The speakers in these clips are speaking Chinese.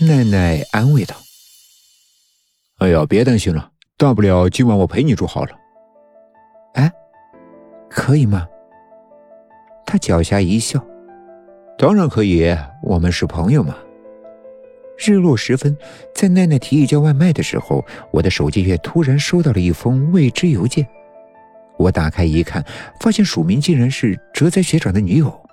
奈奈安慰道：“哎呀，别担心了，大不了今晚我陪你住好了。”哎，可以吗？他狡黠一笑：“当然可以，我们是朋友嘛。”日落时分，在奈奈提议叫外卖的时候，我的手机却突然收到了一封未知邮件。我打开一看，发现署名竟然是哲哉学长的女友，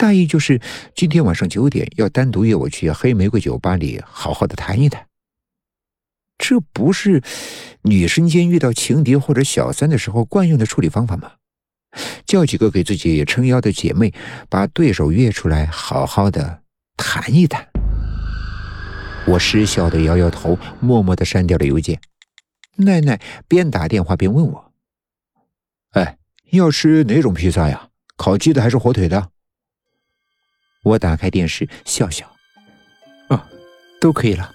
大意就是今天晚上九点要单独约我去黑玫瑰酒吧里好好的谈一谈。这不是女生间遇到情敌或者小三的时候惯用的处理方法吗？叫几个给自己撑腰的姐妹，把对手约出来，好好的谈一谈。我失笑的摇摇头，默默的删掉了邮件。奈奈边打电话边问我：“哎，要吃哪种披萨呀？烤鸡的还是火腿的？”我打开电视笑笑：“哦，都可以了。”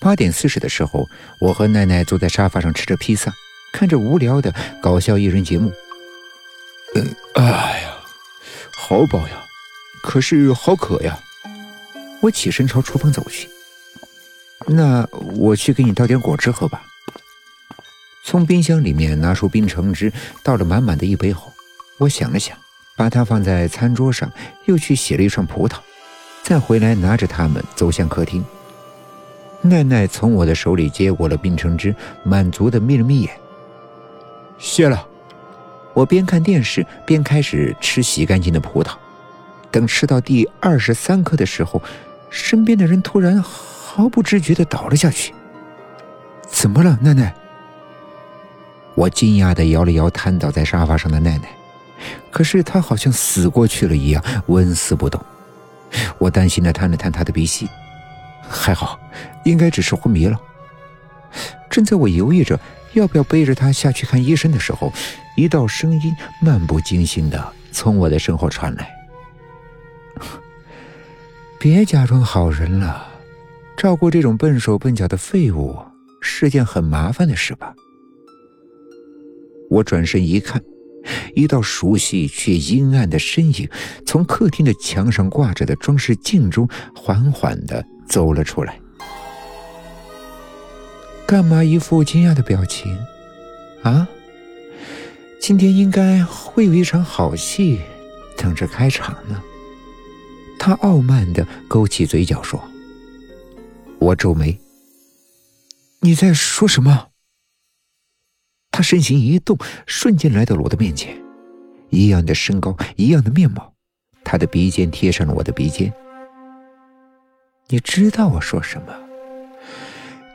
八点四十的时候，我和奈奈坐在沙发上吃着披萨，看着无聊的搞笑艺人节目。嗯，哎呀，好饱呀，可是好渴呀。我起身朝厨房走去。那我去给你倒点果汁喝吧。从冰箱里面拿出冰橙汁，倒了满满的一杯后，我想了想，把它放在餐桌上，又去洗了一串葡萄，再回来拿着它们走向客厅。奈奈从我的手里接过了冰橙汁，满足的眯了眯眼。谢了。我边看电视边开始吃洗干净的葡萄。等吃到第二十三颗的时候。身边的人突然毫不知觉的倒了下去。怎么了，奈奈？我惊讶的摇了摇瘫倒在沙发上的奈奈，可是她好像死过去了一样，纹丝不动。我担心的探了探她的鼻息，还好，应该只是昏迷了。正在我犹豫着要不要背着她下去看医生的时候，一道声音漫不经心的从我的身后传来。别假装好人了，照顾这种笨手笨脚的废物是件很麻烦的事吧？我转身一看，一道熟悉却阴暗的身影从客厅的墙上挂着的装饰镜中缓缓的走了出来。干嘛一副惊讶的表情？啊？今天应该会有一场好戏等着开场呢。他傲慢的勾起嘴角说：“我皱眉，你在说什么？”他身形一动，瞬间来到了我的面前，一样的身高，一样的面貌，他的鼻尖贴上了我的鼻尖。你知道我说什么？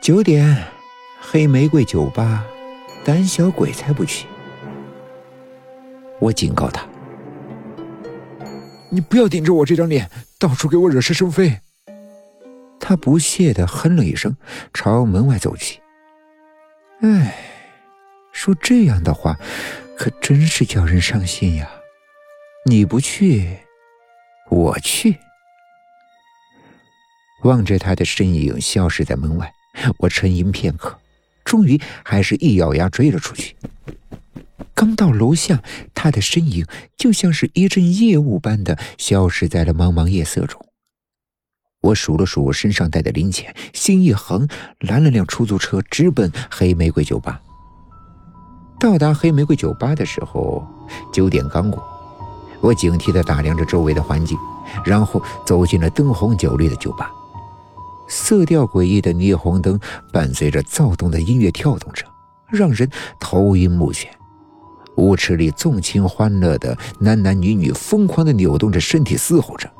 九点，黑玫瑰酒吧，胆小鬼才不去。我警告他。你不要顶着我这张脸，到处给我惹是生非。他不屑的哼了一声，朝门外走去。哎，说这样的话，可真是叫人伤心呀！你不去，我去。望着他的身影消失在门外，我沉吟片刻，终于还是一咬牙追了出去。刚到楼下，他的身影就像是一阵夜雾般的消失在了茫茫夜色中。我数了数身上带的零钱，心一横，拦了辆出租车，直奔黑玫瑰酒吧。到达黑玫瑰酒吧的时候，九点刚过。我警惕地打量着周围的环境，然后走进了灯红酒绿的酒吧。色调诡异的霓虹灯伴随着躁动的音乐跳动着，让人头晕目眩。舞池里纵情欢乐的男男女女疯狂地扭动着身体嘶吼着，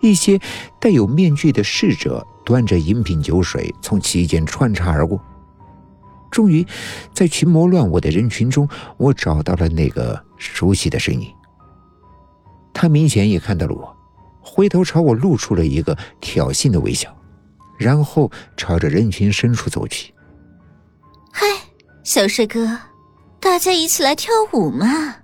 一些带有面具的侍者端着饮品酒水从其间穿插而过。终于，在群魔乱舞的人群中，我找到了那个熟悉的身影。他明显也看到了我，回头朝我露出了一个挑衅的微笑，然后朝着人群深处走去。嗨，小帅哥。大家一起来跳舞嘛！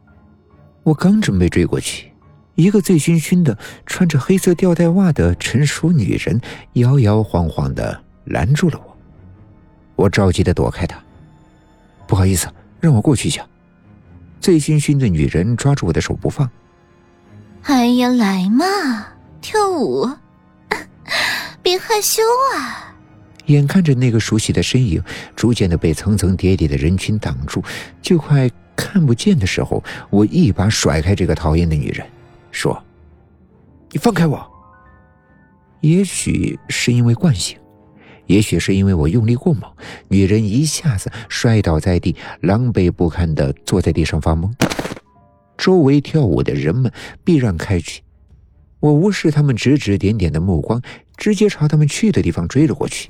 我刚准备追过去，一个醉醺醺的、穿着黑色吊带袜的成熟女人摇摇晃晃的拦住了我。我着急的躲开他，不好意思，让我过去一下。醉醺醺的女人抓住我的手不放。哎呀，来嘛，跳舞！别害羞啊！眼看着那个熟悉的身影逐渐的被层层叠叠的人群挡住，就快看不见的时候，我一把甩开这个讨厌的女人，说：“你放开我！”也许是因为惯性，也许是因为我用力过猛，女人一下子摔倒在地，狼狈不堪的坐在地上发懵。周围跳舞的人们避让开去，我无视他们指指点点的目光，直接朝他们去的地方追了过去。